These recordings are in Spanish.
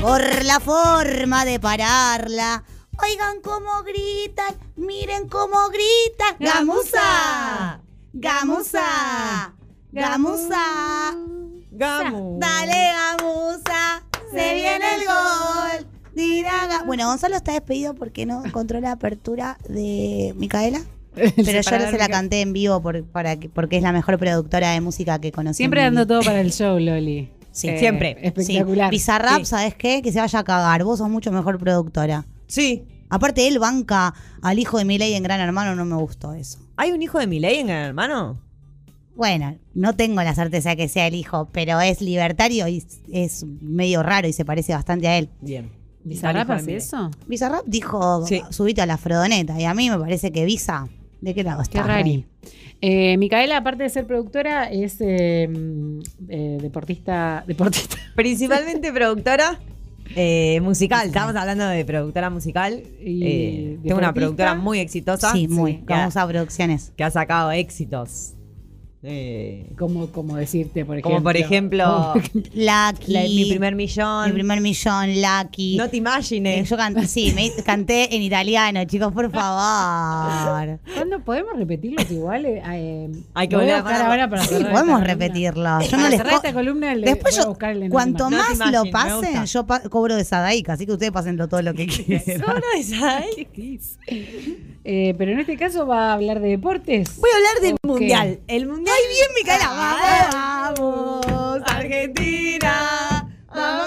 por la forma de pararla. Oigan cómo gritan, miren cómo gritan. Gamusa, gamusa, gamusa. Gamu. Dale, gamusa, se viene el gol. Dirá ga- Bueno, Gonzalo está despedido porque no encontró la apertura de Micaela. Pero yo separador se la canté en vivo por- para que- porque es la mejor productora de música que conocí. Siempre dando todo para el show, Loli. Sí, Eh, siempre. Espectacular. Sí. Bizarrap, Sí. ¿sabes qué? Que se vaya a cagar. Vos sos mucho mejor productora. Sí. Aparte, él banca al hijo de Milei en Gran Hermano, no me gustó eso. ¿Hay un hijo de Milei en Gran Hermano? Bueno, no tengo la certeza de que sea el hijo, pero es libertario y es medio raro y se parece bastante a él. Bien. ¿Bizarrap hace eso? Bizarrap dijo, Sí. subite a la frodoneta, y a mí me parece que Visa, ¿de qué lado Qué está? rari. Eh, Micaela, aparte de ser productora, es eh, eh, deportista. Deportista. Principalmente productora eh, musical. Estamos hablando de productora musical. Y Eh, tengo una productora muy exitosa. Sí, muy. que ha- Vamos a producciones. que ha sacado éxitos. Eh, Como, como decirte, por ejemplo. como por ejemplo, Lucky. la- mi primer millón. Mi primer millón, Lucky. No te Eh, imagines. yo canté, sí, me canté en italiano, chicos, por favor. ¿Cuándo podemos repetirlos igual? Eh, eh, Hay que volver a buscar ahora para Sí, podemos columna. repetirlo. Yo Para no les cerrar co- esta columna le Después yo, cuanto No más lo pasen, yo pa- cobro de Sadaica, así que ustedes pásenlo todo lo que quieran. ¿Solo esa hay? Eh, pero en este caso va a hablar de deportes. Voy a hablar del mundial. El mundial. ¡Ay, bien, Micaela! ¡Vamos! ¡Argentina! ¡Vamos,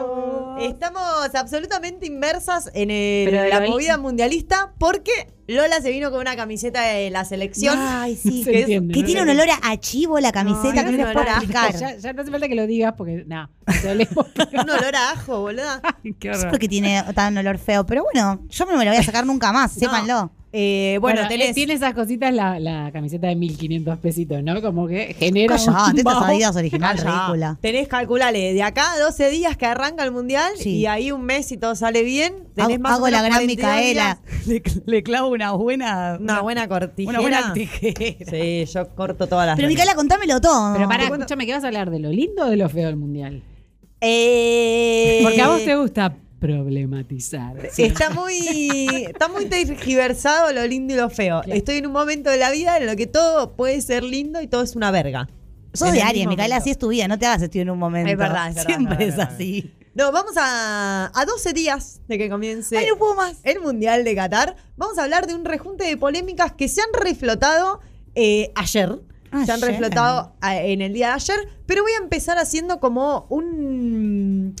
vamos! Estamos absolutamente inmersas en el- la movida mundialista porque Lola se vino con una camiseta de la selección. Ay, sí. Se que, entiende, que ¿no? tiene un olor a, a chivo la camiseta que no tiene les puedo explicar. Ya, ya no hace falta que lo digas porque, olemos. Un olor a ajo, boluda. Qué horror. por qué tiene tan olor feo, pero bueno, yo no me lo voy a sacar nunca más, sépanlo. Eh, bueno, Bueno, tenés. eh, tiene esas cositas la, la camiseta de 1500 pesitos, ¿no? Como que genera. Callate, un estas. Adidas original, Calla. ridícula. Tenés, calculale, de acá a 12 días que arranca el mundial Sí. y ahí un mes y todo sale bien. Tenés Hago, más hago la gran 42 Micaela. Le, le clavo una buena. Una buena cortijera. una buena tijera. Sí, yo corto todas las. Pero. Micaela, contámelo todo. Pero cuento- escúchame, ¿qué vas a hablar? ¿De lo lindo o de lo feo del mundial? Eh, Porque a vos te gusta problematizar. Está muy, está muy tergiversado lo lindo y lo feo. Claro. Estoy en un momento de la vida en lo que todo puede ser lindo y todo es una verga. Sos En de Aries, Micaela, así es tu vida, no te hagas estoy en un momento. Es verdad, es verdad, Siempre es es, verdad, es así. No, vamos a, a 12 días de que comience Ay, no puedo más. el Mundial de Qatar. Vamos a hablar de un rejunte de polémicas que se han reflotado eh, ayer. Se han reflotado eh, en el día de ayer. Pero voy a empezar haciendo como un,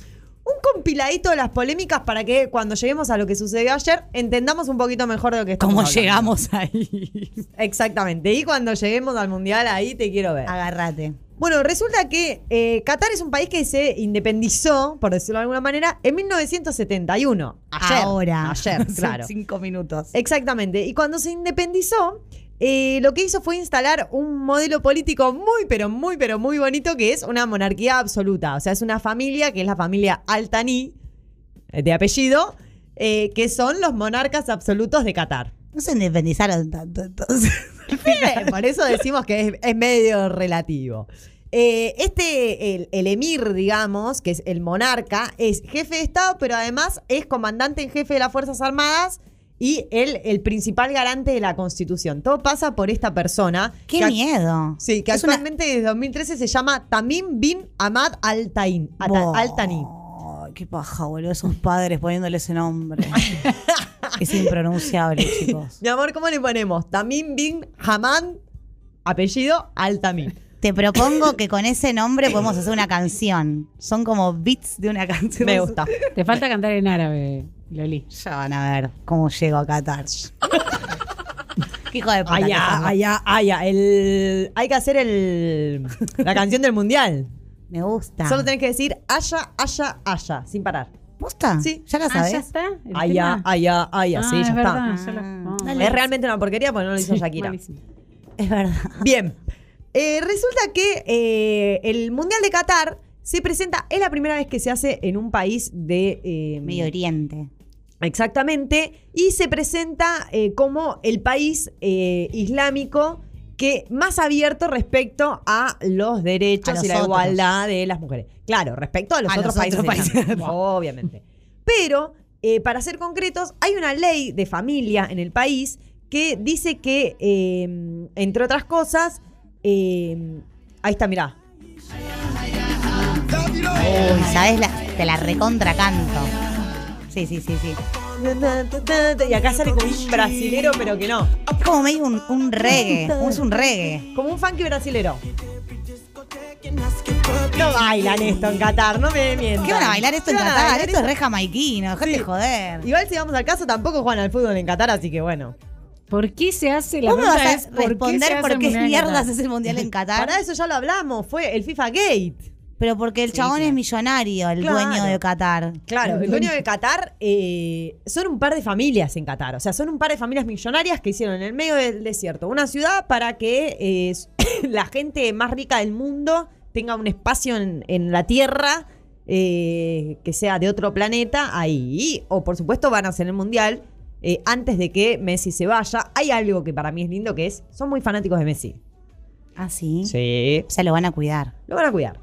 un compiladito de las polémicas para que cuando lleguemos a lo que sucedió ayer entendamos un poquito mejor de lo que estamos ¿Cómo hablando. llegamos ahí? Exactamente. Y cuando lleguemos al Mundial, ahí te quiero ver. Agárrate. Bueno, resulta que eh, Qatar es un país que se independizó, por decirlo de alguna manera, en 1971. Ayer. Ahora. Ayer, claro. Cinco minutos. Exactamente. Y cuando se independizó, eh, lo que hizo fue instalar un modelo político muy, pero muy, pero muy bonito, que es una monarquía absoluta. O sea, es una familia, que es la familia Altaní, eh, de apellido, eh, que son los monarcas absolutos de Qatar. No se independizaron tanto, entonces. Por eso decimos que es, es medio relativo. Eh, este, el, el emir, digamos, que es el monarca, es jefe de Estado, pero además es comandante en jefe de las Fuerzas Armadas y el, el principal garante de la Constitución. Todo pasa por esta persona. ¡Qué miedo! Sí, que Es una- actualmente desde 2013 se llama Tamim bin Ahmad Al-Tain. Al-Thani. Qué paja, boludo. Esos padres poniéndole ese nombre. es impronunciable, chicos. Mi amor, ¿cómo le ponemos? Tamim bin Hamad, apellido Al-Tamim. Te propongo que con ese nombre podemos hacer una canción. Son como beats de una canción. Me gusta. Te falta cantar en árabe, Loli. Ya van a ver cómo llego a Qatar. Qué hijo de puta. que Allá, allá, allá. El... Hay que hacer el... la canción del mundial. Me gusta. Solo tenés que decir allá, allá, allá, sin parar. ¿Posta? Sí. ¿Ya la Ah, sabes? ¿ya está? ¿El Allá, allá, allá. Ah, sí, ya verdad, está. lo- Ah. Es realmente una porquería porque no lo hizo Sí, Shakira. malísimo. Es verdad. Bien. Eh, resulta que eh, el Mundial de Qatar se presenta, es la primera vez que se hace en un país de... eh, Medio Oriente. Exactamente. Y se presenta eh, como el país islámico que más abierto respecto a los derechos A los y la otros. igualdad de las mujeres. Claro, respecto a los A otros los países. Obviamente. Pero, eh, para ser concretos, hay una ley de familia en el país que dice que, eh, entre otras cosas, eh, ahí está, mirá. Uy, ¿sabes? La, te la recontra canto. Sí, sí, sí, sí. Y acá sale como un brasilero, pero que no. Es como medio un, un reggae. Es un reggae. Como un funky brasilero. No bailan esto en Qatar, no me mientan. ¿Qué van a bailar esto en ¿Qué van a Qatar? bailar Esto es re jamaiquino, dejate Sí. joder. Igual si vamos al caso, tampoco juegan al fútbol en Qatar, así que bueno. ¿Por qué se hace la ¿Vos me pregunta vas a es, ¿por qué se responder hace por qué mierdas es el mundial en Qatar? Para eso ya lo hablamos, fue el FIFA Gate. Pero porque el Sí, chabón claro. es millonario, el Claro. dueño de Qatar. Claro, el dueño de Qatar eh, son un par de familias en Qatar. O sea, son un par de familias millonarias que hicieron en el medio del desierto una ciudad para que eh, la gente más rica del mundo tenga un espacio en, en la tierra eh, que sea de otro planeta ahí. O por supuesto van a hacer el mundial antes de que Messi se vaya. Hay algo que para mí es lindo que es, son muy fanáticos de Messi. Ah, sí. Sí. O sea, lo van a cuidar. Lo van a cuidar.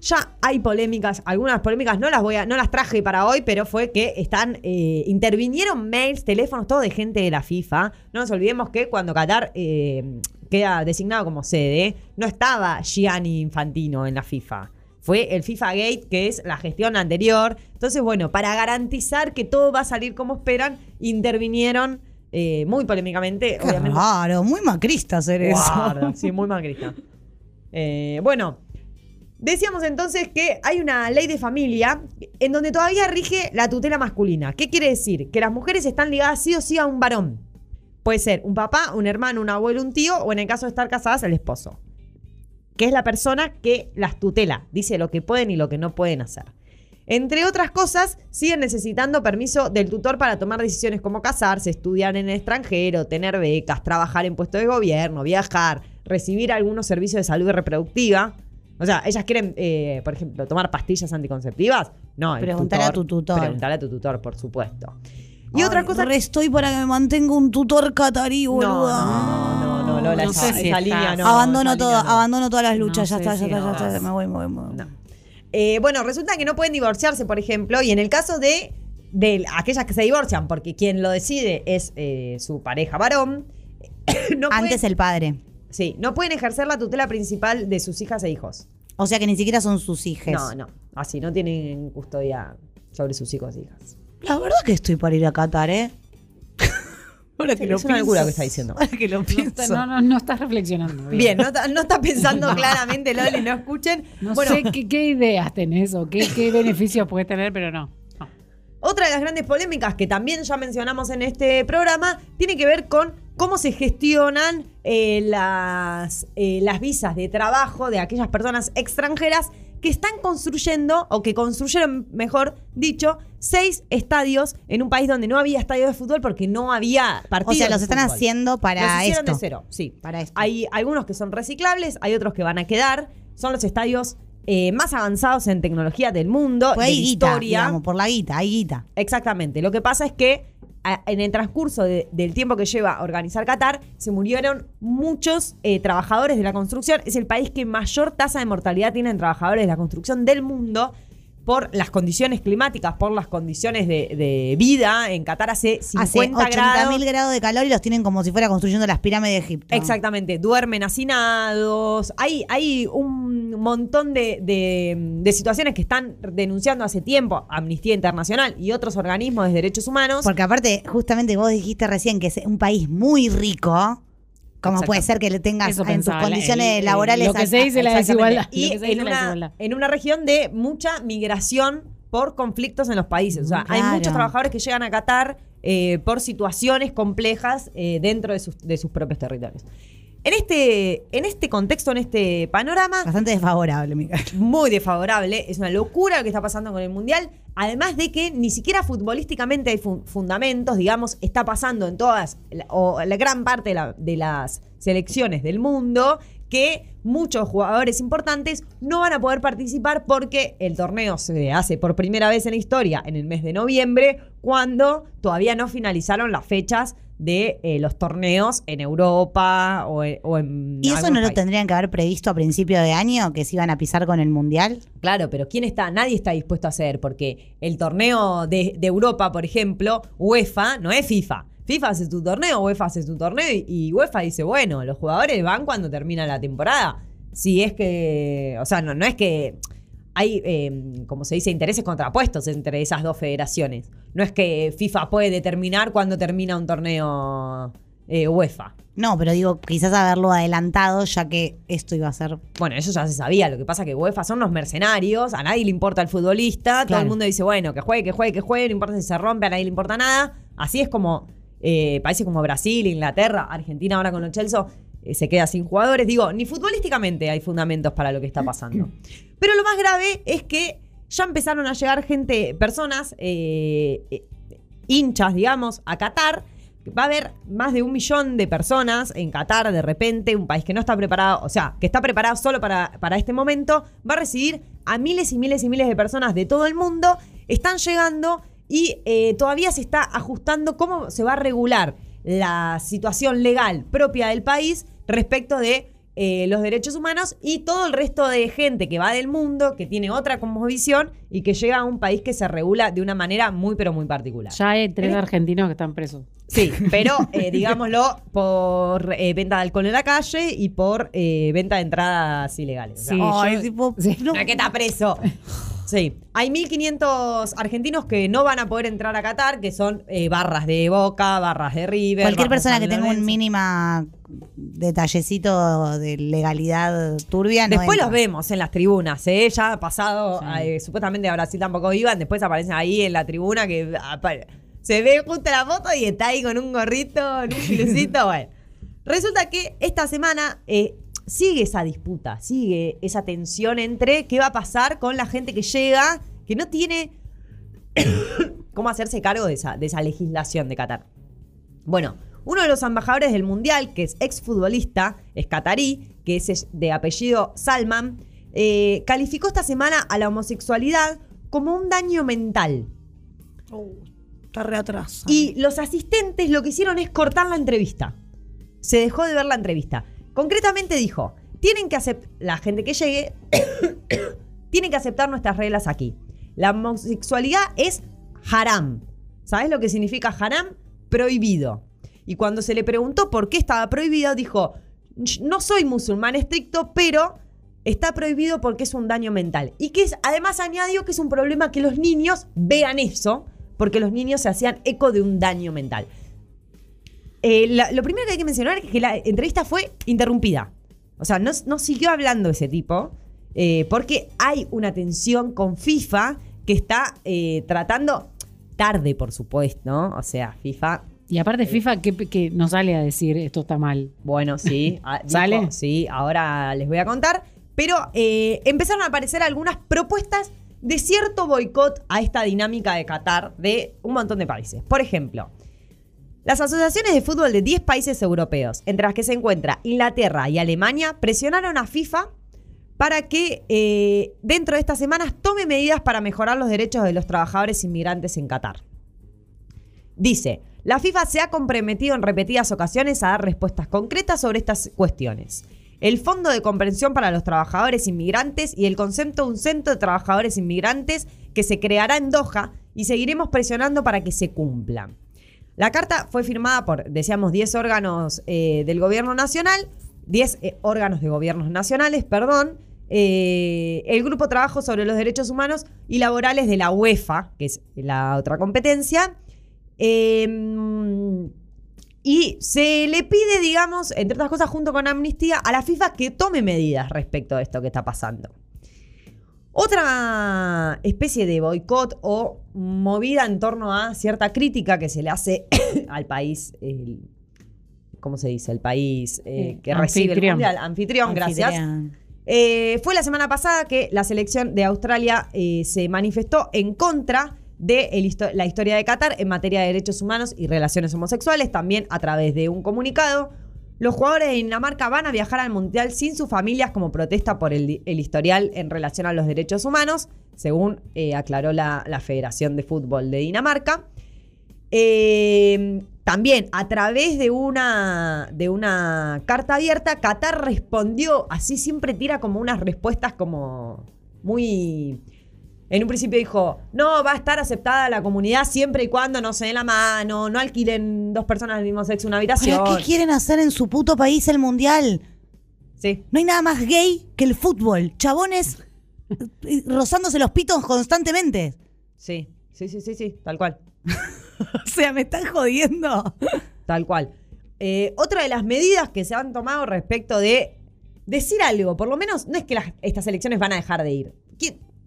Ya hay polémicas, algunas polémicas no las voy a, no las traje para hoy, pero fue que están, eh, intervinieron mails, teléfonos, todo de gente de la FIFA. No nos olvidemos que cuando Qatar eh, queda designado como sede, no estaba Gianni Infantino en la FIFA. Fue el FIFA Gate, que es la gestión anterior. Entonces, bueno, para garantizar que todo va a salir como esperan, intervinieron eh, muy polémicamente, Qué obviamente. muy macrista hacer eso. Guarda, sí, muy macrista. Bueno, decíamos entonces que hay una ley de familia en donde todavía rige la tutela masculina. ¿Qué quiere decir? Que las mujeres están ligadas sí o sí a un varón. Puede ser un papá, un hermano, un abuelo, un tío, o en el caso de estar casadas, el esposo. Que es la persona que las tutela, dice lo que pueden y lo que no pueden hacer. Entre otras cosas, siguen necesitando permiso del tutor para tomar decisiones como casarse, estudiar en el extranjero, tener becas, trabajar en puestos de gobierno, viajar, recibir algunos servicios de salud reproductiva. O sea, ellas quieren, eh, por ejemplo, tomar pastillas anticonceptivas. No, el Preguntale a tu tutor. Preguntale a tu tutor, por supuesto. Y Ay, otra cosa. re estoy para que me mantenga un tutor catarí, No, boluda. no, no, no, Lola, No esa, sé si esa está. línea no. abandono todo, línea no. abandono todas las luchas, No ya está, ya si está, ya no. está, me voy, me voy, me voy. No. Eh, bueno, resulta que no pueden divorciarse, por ejemplo, y en el caso de, de aquellas que se divorcian, porque quien lo decide es eh, su pareja varón, no Antes pueden, el padre. Sí, no pueden ejercer la tutela principal de sus hijas e hijos. O sea que ni siquiera son sus hijas. No, no, así no tienen custodia sobre sus hijos e hijas. La verdad que estoy para ir a Qatar, ¿eh? Ahora Sí, es una locura lo que está diciendo. Ahora que lo No, pienso. está- no, no, no estás reflexionando. Bien, no, está- no está pensando claramente, Loli, no escuchen. No bueno, sé qué, qué ideas tenés o qué, qué beneficios puedes tener, pero no. Otra de las grandes polémicas que también ya mencionamos en este programa tiene que ver con cómo se gestionan eh, las, eh, las visas de trabajo de aquellas personas extranjeras que están construyendo, o que construyeron, mejor dicho, seis estadios en un país donde no había estadios de fútbol porque no había partidos. O sea, de los están fútbol. haciendo para Los hicieron esto. de cero, sí. Para esto. Hay algunos que son reciclables, hay otros que van a quedar. Son los estadios eh, más avanzados en tecnología del mundo, Pues de hay la guita, historia. digamos, por la guita, hay guita. Exactamente. Lo que pasa es que a- en el transcurso de- del tiempo que lleva organizar Qatar, se murieron muchos eh, trabajadores de la construcción. Es el país que mayor tasa de mortalidad tiene en trabajadores de la construcción del mundo por las condiciones climáticas, por las condiciones de, de vida. En Qatar hace 50 Hace 80 grados. mil grados de calor y los tienen como si fuera construyendo las pirámides de Egipto. Exactamente, duermen hacinados. Hay, hay un montón de, de- de situaciones que están denunciando hace tiempo Amnistía Internacional y otros organismos de derechos humanos. Porque aparte, justamente vos dijiste recién que es un país muy rico. Como Exacto. puede ser que le tengas Eso en tus pensaba, la- condiciones el- laborales. lo que se dice la desigualdad. y en una, desigualdad. en una región de mucha migración por conflictos en los países. O sea, hay muchos trabajadores que llegan a Qatar eh, por situaciones complejas eh, dentro de sus, de sus propios territorios. En este, en este contexto, en este panorama, Bastante desfavorable, Miguel. muy desfavorable. Es una locura lo que está pasando con el Mundial. Además de que ni siquiera futbolísticamente hay fu- fundamentos, digamos, está pasando en todas, o la gran parte de, la- de las selecciones del mundo, que muchos jugadores importantes no van a poder participar porque el torneo se hace por primera vez en la historia en el mes de noviembre, cuando todavía no finalizaron las fechas de eh, los torneos en Europa o en, o en ¿Y eso no lo tendrían que haber previsto a principio de año, que se iban a pisar con el Mundial? Claro, pero ¿quién está? Nadie está dispuesto a hacer, porque el torneo de, de Europa, por ejemplo, UEFA, no es FIFA. FIFA hace su torneo, UEFA hace su torneo y, y UEFA dice, bueno, los jugadores van cuando termina la temporada. Si es que, o sea, no, no es que hay, eh, como se dice, intereses contrapuestos entre esas dos federaciones. No es que FIFA puede determinar cuándo termina un torneo eh, UEFA. No, pero digo, quizás haberlo adelantado, ya que esto iba a ser. Bueno, eso ya se sabía. Lo que pasa es que UEFA son unos mercenarios. A nadie le importa el futbolista. Todo el mundo dice, bueno, que juegue, que juegue, que juegue. No importa si se rompe, a nadie le importa nada. Así es como eh, países como Brasil, Inglaterra, Argentina ahora con los Chelsea se queda sin jugadores. Digo, ni futbolísticamente hay fundamentos para lo que está pasando. Pero lo más grave es que ya empezaron a llegar gente, personas, eh, eh, hinchas, digamos, a Qatar. Va a haber más de un millón de personas en Qatar de repente, un país que no está preparado, o sea, que está preparado solo para, para este momento, va a recibir a miles y miles y miles de personas de todo el mundo. Están llegando y eh, todavía se está ajustando cómo se va a regular la situación legal propia del país respecto de eh, los derechos humanos y todo el resto de gente que va del mundo, que tiene otra visión y que llega a un país que se regula de una manera muy, pero muy particular. Ya hay tres ¿Eh? argentinos que están presos. Sí, pero eh, digámoslo por eh, venta de alcohol en la calle y por eh, venta de entradas ilegales. O sea, Sí, yo- tipo, sí. no. no es que está preso. Sí, hay 1.500 argentinos que no van a poder entrar a Qatar, que son eh, barras de Boca, barras de River. Cualquier persona que tenga un mínima detallecito de legalidad turbia no Después entra. los vemos en las tribunas, ¿eh? Ya ha pasado, Sí. eh, supuestamente a Brasil tampoco iban, después aparecen ahí en la tribuna que se ve justo la foto y está ahí con un gorrito, en un filucito, bueno. Resulta que esta semana eh, sigue esa disputa, sigue esa tensión entre qué va a pasar con la gente que llega, que no tiene cómo hacerse cargo de esa, de esa legislación de Qatar. Bueno, uno de los embajadores del Mundial, que es exfutbolista, es catarí, que es de apellido Salman, eh, calificó esta semana a la homosexualidad como un daño mental. Uh, está re atrás. Y los asistentes lo que hicieron es cortar la entrevista. Se dejó de ver la entrevista. Concretamente dijo, tienen que aceptar, la gente que llegue, tiene que aceptar nuestras reglas aquí. La homosexualidad es haram. ¿Sabes lo que significa haram? Prohibido. Y cuando se le preguntó por qué estaba prohibido, dijo, no soy musulmán estricto, pero está prohibido porque es un daño mental. Y que es, además añadió que es un problema que los niños vean eso, porque los niños se hacían eco de un daño mental. Eh, la- lo primero que hay que mencionar es que la entrevista fue interrumpida. O sea, no, no siguió hablando ese tipo, eh, porque hay una tensión con FIFA que está eh, tratando tarde, por supuesto, ¿no? O sea, FIFA Y aparte FIFA que, que no sale a decir esto está mal. bueno, sí. ah, dijo, ¿Sale? Sí, ahora les voy a contar. Pero empezaron a aparecer algunas propuestas de cierto boicot a esta dinámica de Qatar de un montón de países. Por ejemplo, las asociaciones de fútbol de 10 países europeos, entre las que se encuentra Inglaterra y Alemania, presionaron a FIFA para que eh, dentro de estas semanas tome medidas para mejorar los derechos de los trabajadores inmigrantes en Qatar. Dice, la FIFA se ha comprometido en repetidas ocasiones a dar respuestas concretas sobre estas cuestiones. El Fondo de Comprensión para los Trabajadores Inmigrantes y el concepto de un centro de trabajadores inmigrantes que se creará en Doha y seguiremos presionando para que se cumplan. La carta fue firmada por, decíamos, 10 órganos eh, del gobierno nacional, 10 eh, órganos de gobiernos nacionales, perdón, eh, el Grupo Trabajo sobre los Derechos Humanos y Laborales de la UEFA, que es la otra competencia, eh, y se le pide, digamos, entre otras cosas, junto con Amnistía, a la FIFA que tome medidas respecto a esto que está pasando. Otra especie de boicot o movida en torno a cierta crítica que se le hace al país, el- ¿cómo se dice? El país eh, que recibe el mundial. Anfitrión, gracias. Anfitrión. Eh, fue la semana pasada que la selección de Australia eh, se manifestó en contra de el histo- la historia de Qatar en materia de derechos humanos y relaciones homosexuales, también a través de un comunicado. Los jugadores de Dinamarca van a viajar al Mundial sin sus familias como protesta por el, historial en relación a los derechos humanos, según eh, aclaró la, Federación de Fútbol de Dinamarca. Eh, también a través de una, de una carta abierta, Qatar respondió, así siempre tira como unas respuestas como muy... En un principio dijo, no, va a estar aceptada la comunidad siempre y cuando no se den la mano, no alquilen dos personas del mismo sexo una habitación. ¿Para qué quieren hacer en su puto país el mundial? Sí. No hay nada más gay que el fútbol. Chabones eh, rozándose los pitos constantemente. Sí, sí, sí, sí, sí, tal cual. O sea, me están jodiendo. Tal cual. Eh, otra de las medidas que se han tomado respecto de decir algo, por lo menos no es que las- estas elecciones van a dejar de ir.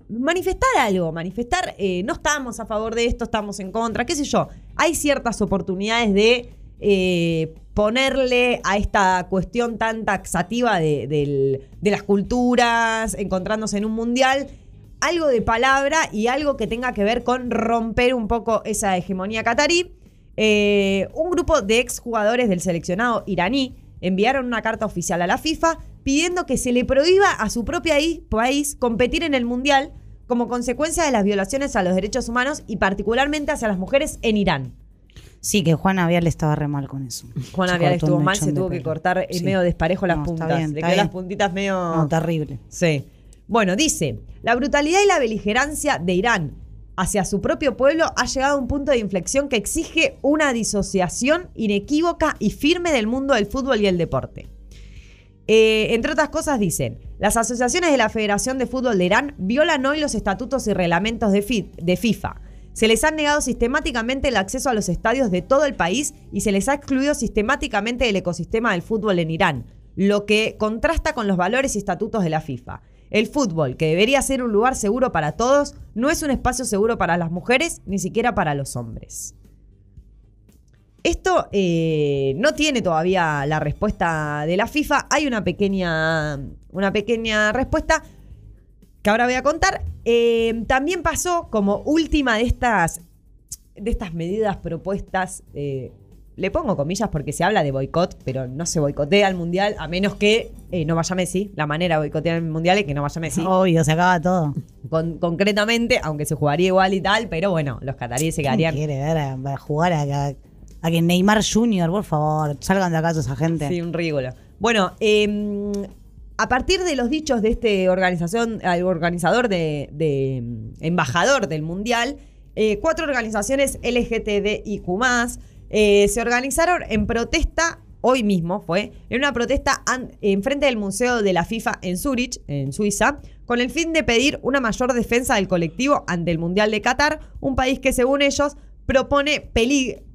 Manifestar algo, manifestar, eh, no estamos a favor de esto, estamos en contra, qué sé yo. Hay ciertas oportunidades de eh, ponerle a esta cuestión tan taxativa de las culturas, encontrándose en un mundial, algo de palabra y algo que tenga que ver con romper un poco esa hegemonía catarí. Eh, un grupo de exjugadores del seleccionado iraní enviaron una carta oficial a la FIFA pidiendo que se le prohíba a su propio país competir en el Mundial como consecuencia de las violaciones a los derechos humanos y particularmente hacia las mujeres en Irán. Sí, que Juana Vial estaba re mal con eso. Juan Avial estuvo mal, se tuvo que pelo. cortar en Sí. medio desparejo las No, está puntas. Le está quedó las puntitas medio... No, terrible. Sí. Bueno, dice, la brutalidad y la beligerancia de Irán hacia su propio pueblo ha llegado a un punto de inflexión que exige una disociación inequívoca y firme del mundo del fútbol y el deporte. Eh, entre otras cosas dicen, las asociaciones de la Federación de Fútbol de Irán violan hoy los estatutos y reglamentos de, de FIFA. Se les ha negado sistemáticamente el acceso a los estadios de todo el país y se les ha excluido sistemáticamente del ecosistema del fútbol en Irán, lo que contrasta con los valores y estatutos de la FIFA. El fútbol, que debería ser un lugar seguro para todos, no es un espacio seguro para las mujeres, ni siquiera para los hombres. Esto eh, no tiene todavía la respuesta de la FIFA. Hay una pequeña, una pequeña respuesta que ahora voy a contar. Eh, también pasó como última de estas, de estas medidas propuestas. eh, le pongo comillas porque se habla de boicot, pero no se boicotea al mundial a menos que no vaya Messi. La manera de boicotear el mundial es que no vaya Messi. Obvio, se acaba todo. Con- concretamente, aunque se jugaría igual y tal, pero bueno, los cataríes se ¿Quién quedarían. quiere ver a, a jugar a, a, a que Neymar Jr., por favor, salgan de acá esa gente? Sí, un ridículo. Bueno, eh, a partir de los dichos de este organización, organizador de, mm, embajador del mundial, eh, cuatro organizaciones LGTBIQ eh, se organizaron en protesta. Hoy mismo fue, en una protesta en frente del Museo de la FIFA en Zurich, en Suiza, con el fin de pedir una mayor defensa del colectivo ante el Mundial de Qatar, un país que según ellos propone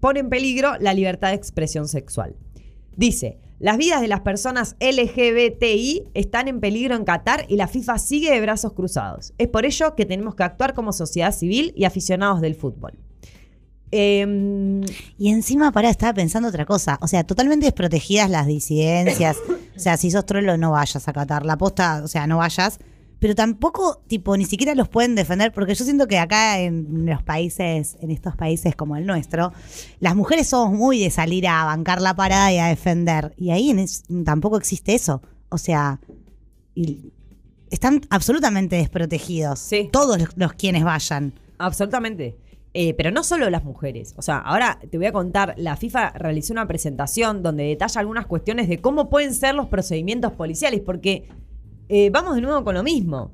pone en peligro la libertad de expresión sexual. Dice, las vidas de las personas LGBTI están en peligro en Qatar y la FIFA sigue de brazos cruzados. Es por ello que tenemos que actuar como sociedad civil y aficionados del fútbol. Em, Y encima, pará, estaba pensando otra cosa. O sea, totalmente desprotegidas las disidencias. O sea, si sos trolo, no vayas a Qatar. La posta, o sea, no vayas. Pero tampoco, tipo, ni siquiera los pueden defender, porque yo siento que acá en los países, en estos países como el nuestro, las mujeres somos muy de salir a bancar la parada y a defender. Y ahí en es- tampoco existe eso. O sea, y están absolutamente desprotegidos. Sí. Todos los, los quienes vayan. Absolutamente. Eh, pero no solo las mujeres. O sea, ahora te voy a contar, la FIFA realizó una presentación donde detalla algunas cuestiones de cómo pueden ser los procedimientos policiales, porque eh, vamos de nuevo con lo mismo.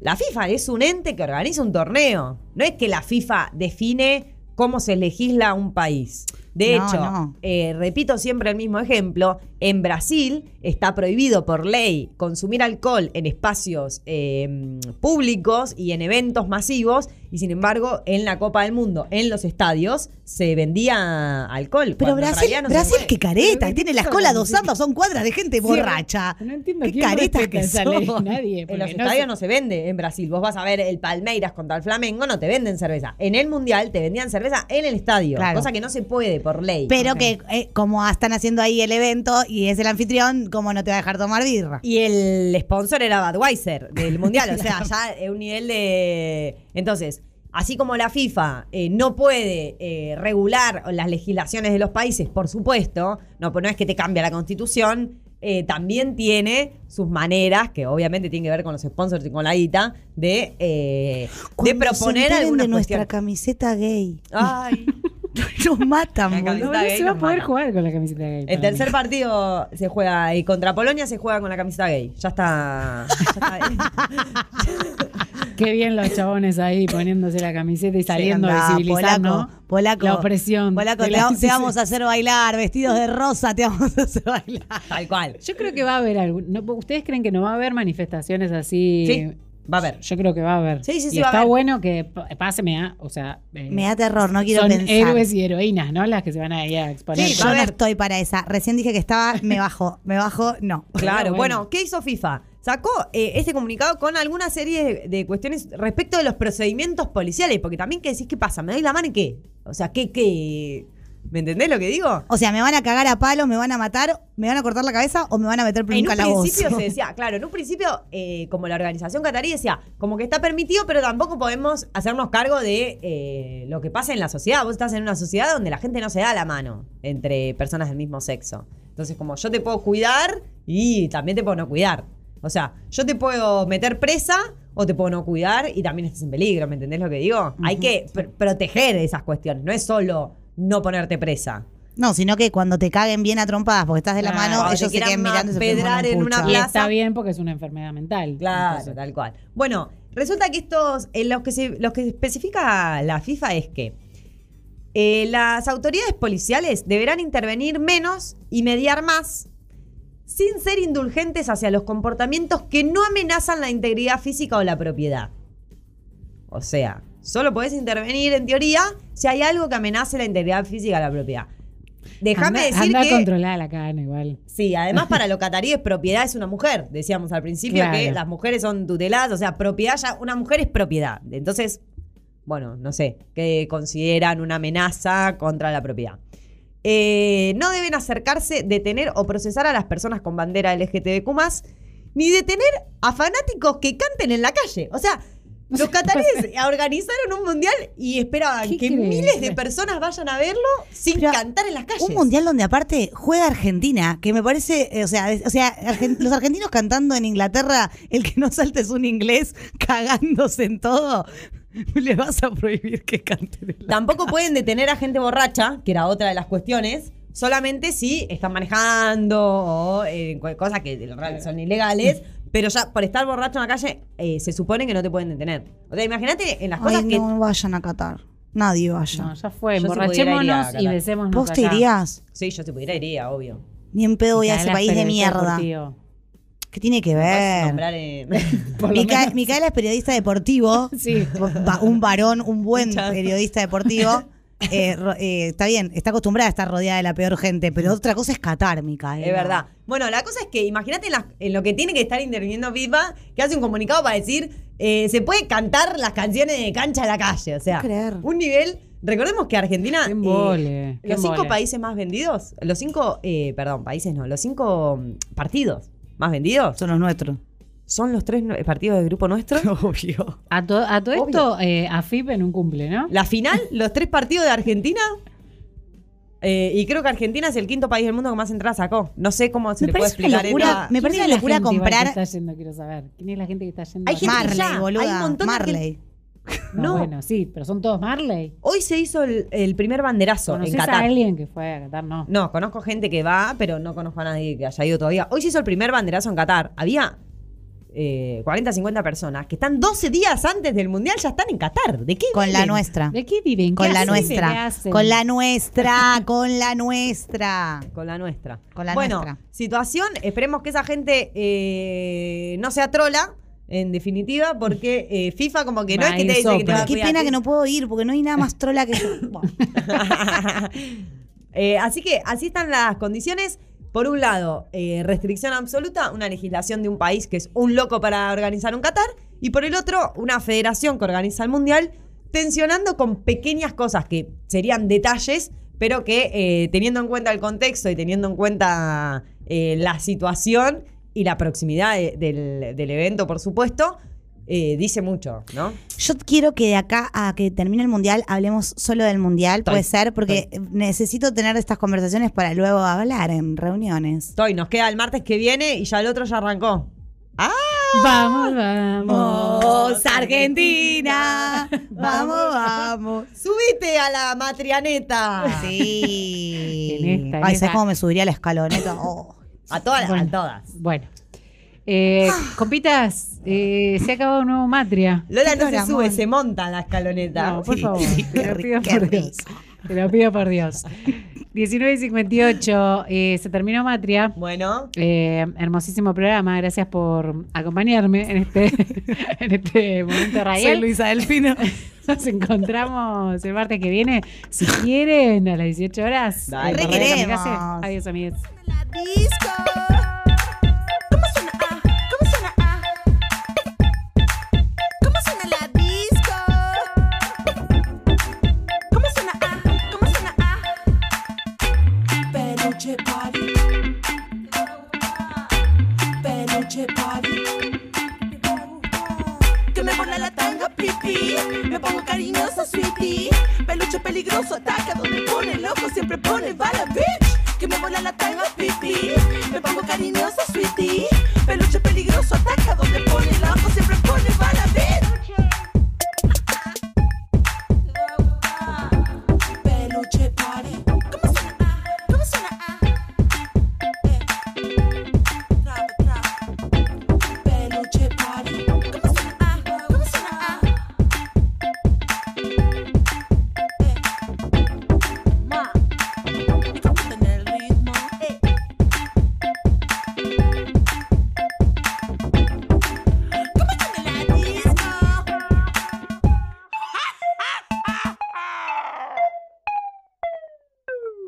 La FIFA es un ente que organiza un torneo. No es que la FIFA define cómo se legisla un país. De No, hecho, no. eh, repito siempre el mismo ejemplo, en Brasil está prohibido por ley consumir alcohol en espacios eh, públicos y en eventos masivos, y sin embargo, en la Copa del Mundo, en los estadios, se vendía alcohol. Pero Brasil, no Brasil qué careta, tiene las ¿qué colas son? dos ambas, son cuadras de gente borracha. No entiendo qué respeta que son. Nadie. En los no estadios se- no se vende en Brasil. Vos vas a ver el Palmeiras contra el Flamengo, no te venden cerveza. En el Mundial te vendían cerveza en el estadio. Claro. Cosa que no se puede por ley. Pero que eh, como están haciendo ahí el evento y es el anfitrión, ¿cómo no te va a dejar tomar birra? Y el sponsor era Budweiser del Mundial. O sea, ya es un nivel de. Entonces, así como la FIFA eh, no puede eh, regular las legislaciones de los países, por supuesto, no, no es que te cambia la constitución. eh, también tiene sus maneras, que obviamente tienen que ver con los sponsors y con la guita, de, eh, de proponer se algunas de nuestra cuestiones. camiseta gay. Ay, Nos matan, boludo. No, se va a poder mata. jugar con la camiseta gay. El tercer mí. partido se juega y contra Polonia se juega con la camiseta gay. Ya está. ya está. Qué bien los chabones ahí poniéndose la camiseta y saliendo a visibilizar, polaco, ¿no? Polaco, La opresión. Polaco, te, la va- te vamos a 16. hacer bailar, vestidos de rosa, te vamos a hacer bailar. Tal cual. Yo creo que va a haber algún. no, ¿Ustedes creen que no va a haber manifestaciones así? Sí, va a haber. Yo creo que va a haber. Sí, sí, sí, Y va a está haber. bueno que pa- pase, me da, o sea. eh, Me da terror, no quiero son pensar. héroes y heroínas, ¿no? Las que se van a ir a exponer. Sí, Yo a no estoy para esa. Recién dije que estaba, me bajo, me bajo, no. Claro, bueno. ¿qué hizo FIFA? Sacó eh, este comunicado con alguna serie de, de cuestiones respecto de los procedimientos policiales, porque también que decís, ¿qué pasa? ¿Me doy la mano y qué? O sea, ¿qué, qué? ¿Me entendés lo que digo? O sea, me van a cagar a palos, me van a matar, me van a cortar la cabeza o me van a meter por un En un calabozo. principio se decía, claro, en un principio, eh, como la organización catarí decía, como que está permitido, pero tampoco podemos hacernos cargo de eh, lo que pasa en la sociedad. Vos estás en una sociedad donde la gente no se da la mano entre personas del mismo sexo. Entonces, como yo te puedo cuidar y también te puedo no cuidar. O sea, yo te puedo meter presa o te puedo no cuidar y también estás en peligro, ¿me entendés lo que digo? Hay que pr- proteger esas cuestiones, no es solo no ponerte presa. No, sino que cuando te caguen bien a trompadas porque estás de la Claro, mano, ellos se queden mirando y se pedrar en una. Y plaza. está bien porque es una enfermedad mental. Claro, Entonces, tal cual. Bueno, resulta que estos, en los que se, los que especifica la FIFA es que eh, las autoridades policiales deberán intervenir menos y mediar más, sin ser indulgentes hacia los comportamientos que no amenazan la integridad física o la propiedad. O sea, solo podés intervenir en teoría si hay algo que amenace la integridad física o la propiedad. Déjame decir anda que controlada la cana igual. Sí, además para los cataríes propiedad es una mujer. Decíamos al principio Claro. que las mujeres son tuteladas, o sea, propiedad ya, una mujer es propiedad. Entonces, bueno, no sé, que consideran una amenaza contra la propiedad. Eh, no deben acercarse, detener o procesar a las personas con bandera LGTBQ+, ni detener a fanáticos que canten en la calle. O sea, los cataríes organizaron un mundial y esperaban ¿Qué que crees? miles de personas vayan a verlo sin Pero cantar en las calles. Un mundial donde aparte juega Argentina, que me parece, eh, o sea, es- o sea, los argentinos cantando en Inglaterra, el que no salte es un inglés cagándose en todo. Le vas a prohibir que canten en la Tampoco pueden detener a gente borracha, que era otra de las cuestiones, solamente si están manejando o eh, cosas que son ilegales. Pero ya por estar borracho en la calle, eh, se supone que no te pueden detener. O sea, imagínate en las cosas Ay, que. no vayan a Qatar. Nadie vaya. No, ya fue. Yo Emborrachémonos y besémonos. ¿Vos te acá. irías? Sí, yo si pudiera iría, obvio. Ni en pedo voy a ese país de mierda. deportivo. ¿Qué tiene que ver? nombrar, eh, Mica- menos. Micaela es periodista deportivo. Sí. Un varón, un buen periodista deportivo. Eh, eh, está bien, está acostumbrada a estar rodeada de la peor gente, pero otra cosa es Qatar, Micaela. Es verdad. Bueno, la cosa es que imagínate en, lo que tiene que estar interviniendo FIFA, que hace un comunicado para decir, eh, se puede cantar las canciones de cancha en la calle. O sea, creer. un nivel... Recordemos que Argentina... Eh, qué los cinco países más vendidos, los cinco, eh, perdón, países no, los cinco mm, partidos más vendidos Son los nuestros. Son los tres partidos del grupo nuestro. Obvio. A, to- a todo Obvio. esto, eh, AFIP en un cumple, ¿no? La final, los tres partidos de Argentina. eh, y creo que Argentina es el quinto país del mundo que más entradas sacó. No sé cómo se Me le puede explicar. locura, esta- me ¿Quién parece es una la locura comprar- que está yendo, quiero saber. ¿Quién es la gente que está yendo? Hay a- gente que Marley, ya, hay un boluda. montón de Marley. No, No. bueno, sí, pero son todos Marley. Hoy se hizo el, el primer banderazo en ¿Conoces a Qatar. alguien que fue a Qatar? No. No, conozco gente que va, pero no conozco a nadie que haya ido todavía. Hoy se hizo el primer banderazo en Qatar. Había eh, 40, 50 personas que están 12 días antes del mundial, ya están en Qatar. ¿De qué Con la nuestra. ¿De qué viven? ¿Qué Con la nuestra. Con la nuestra. Con la nuestra. Con la nuestra. Con la bueno, nuestra. situación, esperemos que esa gente eh, no sea trola, en definitiva, porque eh, FIFA como que no es que te dice que te va a Qué pena que no puedo ir porque no hay nada más trola que yo. Eh, así que así están las condiciones. Por un lado, eh, restricción absoluta, una legislación de un país que es un loco para organizar un Qatar. Y por el otro, una federación que organiza el Mundial, tensionando con pequeñas cosas que serían detalles, pero que eh, teniendo en cuenta el contexto y teniendo en cuenta eh, la situación y la proximidad de- del, del evento, por supuesto, eh, dice mucho, ¿no? Yo quiero que de acá a que termine el mundial hablemos solo del mundial, Estoy, puede ser, porque necesito tener estas conversaciones para luego hablar en reuniones. Estoy, nos queda el martes que viene y ya el otro ya arrancó. ¡Ah! Vamos, vamos. Argentina. Vamos, vamos. Subite a la matrianeta. Sí. En esta, en Ay, esta. ¿sabes cómo me subiría a la escaloneta? Oh. A todas, Bueno. a todas. Bueno. Eh, compitas, eh, se ha acabado un nuevo Matria. Lola no se sube, se monta en la escaloneta. No, por favor. sí, te lo pido por Dios. Te lo pido por Dios. 19.58, eh, se terminó Matria. Bueno, Eh, hermosísimo programa, gracias por acompañarme en este, en este momento Soy radial. Luisa Delfino. Nos encontramos el martes que viene, si quieren, a las 18 horas. Dale. Adiós, amigos. La disco. crianças sweetie